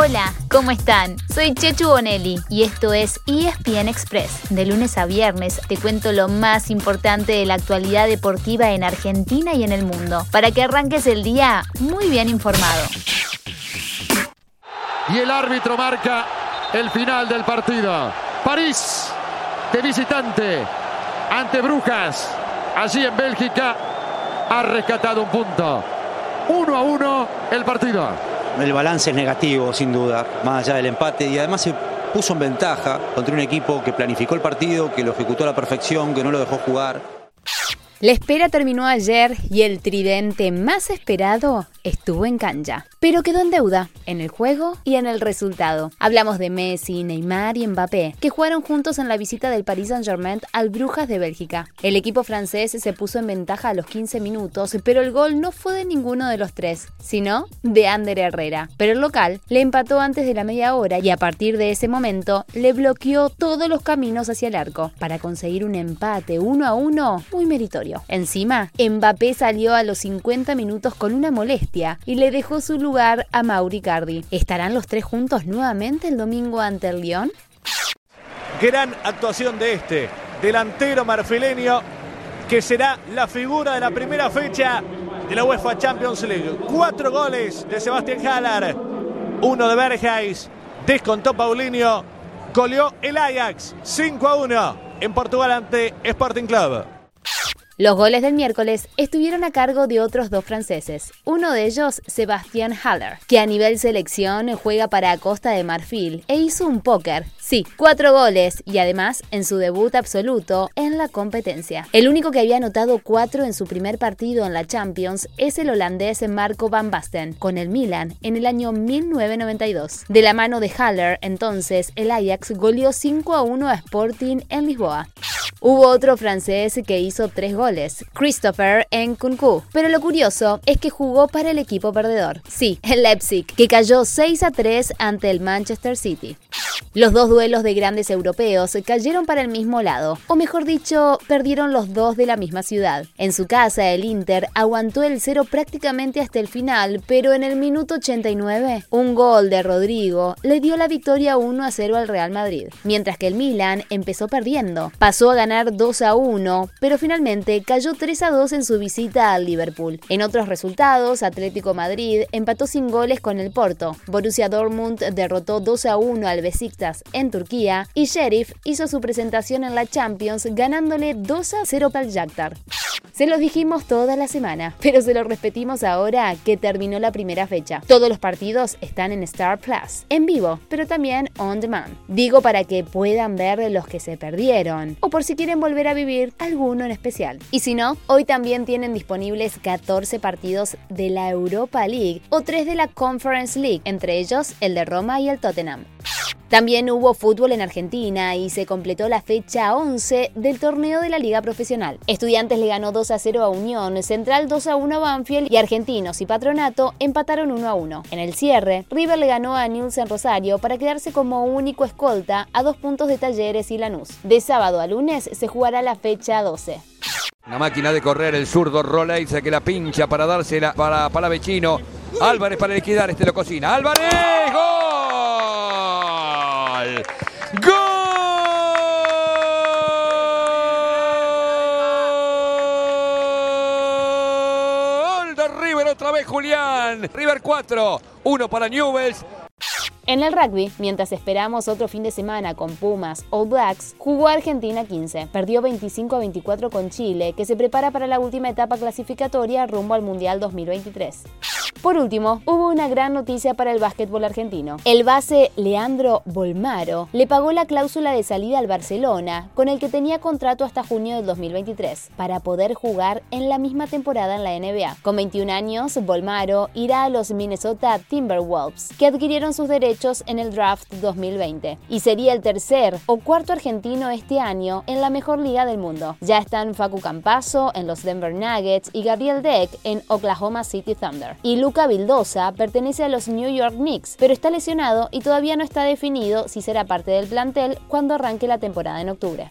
Hola, ¿cómo están? Soy Chechu Bonelli y esto es ESPN Express. De lunes a viernes te cuento lo más importante de la actualidad deportiva en Argentina y en el mundo, para que arranques el día muy bien informado. Y el árbitro marca el final del partido. París de visitante ante Brujas, allí en Bélgica, ha rescatado un punto. Uno a uno el partido. El balance es negativo, sin duda, más allá del empate. Y además se puso en ventaja contra un equipo que planificó el partido, que lo ejecutó a la perfección, que no lo dejó jugar. La espera terminó ayer y el tridente más esperado estuvo en cancha, pero quedó en deuda en el juego y en el resultado. Hablamos de Messi, Neymar y Mbappé, que jugaron juntos en la visita del Paris Saint-Germain al Brujas de Bélgica. El equipo francés se puso en ventaja a los 15 minutos, pero el gol no fue de ninguno de los tres, sino de Ander Herrera. Pero el local le empató antes de la media hora y a partir de ese momento le bloqueó todos los caminos hacia el arco para conseguir un empate uno a uno muy meritorio. Encima, Mbappé salió a los 50 minutos con una molestia y le dejó su lugar a Mauri Cardi. ¿Estarán los tres juntos nuevamente el domingo ante el Lyon? Gran actuación de este delantero marfileño que será la figura de la primera fecha de la UEFA Champions League. Cuatro goles de Sebastián Haller, uno de Bergheis, descontó Paulinho, goleó el Ajax 5 a 1 en Portugal ante Sporting Club. Los goles del miércoles estuvieron a cargo de otros dos franceses, uno de ellos Sebastián Haller, que a nivel selección juega para Costa de Marfil e hizo un póker, sí, cuatro goles y además en su debut absoluto en la competencia. El único que había anotado cuatro en su primer partido en la Champions es el holandés Marco van Basten con el Milan en el año 1992. De la mano de Haller, entonces, el Ajax goleó 5 a 1 a Sporting en Lisboa. Hubo otro francés que hizo tres goles, Christopher Nkunku. Pero lo curioso es que jugó para el equipo perdedor. Sí, el Leipzig, que cayó 6 a 3 ante el Manchester City. Los dos duelos de grandes europeos cayeron para el mismo lado, o mejor dicho, perdieron los dos de la misma ciudad. En su casa, el Inter aguantó el cero prácticamente hasta el final, pero en el minuto 89, un gol de Rodrigo le dio la victoria 1 a 0 al Real Madrid, mientras que el Milan empezó perdiendo. Pasó a ganar 2 a 1, pero finalmente cayó 3 a 2 en su visita al Liverpool. En otros resultados, Atlético Madrid empató sin goles con el Porto. Borussia Dortmund derrotó 2 a 1 al Besiktas en Turquía y Sheriff hizo su presentación en la Champions ganándole 2 a 0 para el Shakhtar. Se los dijimos toda la semana, pero se lo repetimos ahora que terminó la primera fecha. Todos los partidos están en Star Plus, en vivo, pero también on demand. Digo para que puedan ver los que se perdieron, o por si quieren volver a vivir alguno en especial. Y si no, hoy también tienen disponibles 14 partidos de la Europa League o 3 de la Conference League, entre ellos el de Roma y el Tottenham. También hubo fútbol en Argentina y se completó la fecha 11 del torneo de la Liga Profesional. Estudiantes le ganó 2 a 0 a Unión, Central 2 a 1 a Banfield y Argentinos y Patronato empataron 1 a 1. En el cierre, River le ganó a Newell's en Rosario para quedarse como único escolta a dos puntos de Talleres y Lanús. De sábado a lunes se jugará la fecha 12. La máquina de correr, el zurdo Rolex que la pincha para dársela para Palavecino. Álvarez para liquidar, este lo cocina. ¡Álvarez! ¡Gol! Julián, River 4, 1 para Newells. En el rugby, mientras esperamos otro fin de semana con Pumas All Blacks, jugó Argentina 15. Perdió 25 a 24 con Chile, que se prepara para la última etapa clasificatoria rumbo al Mundial 2023. Por último, hubo una gran noticia para el básquetbol argentino. El base Leandro Bolmaro le pagó la cláusula de salida al Barcelona, con el que tenía contrato hasta junio del 2023, para poder jugar en la misma temporada en la NBA. Con 21 años, Bolmaro irá a los Minnesota Timberwolves, que adquirieron sus derechos en el draft 2020, y sería el tercer o cuarto argentino este año en la mejor liga del mundo. Ya están Facu Campazo en los Denver Nuggets y Gabriel Deck en Oklahoma City Thunder. Luca Vildosa pertenece a los New York Knicks, pero está lesionado y todavía no está definido si será parte del plantel cuando arranque la temporada en octubre.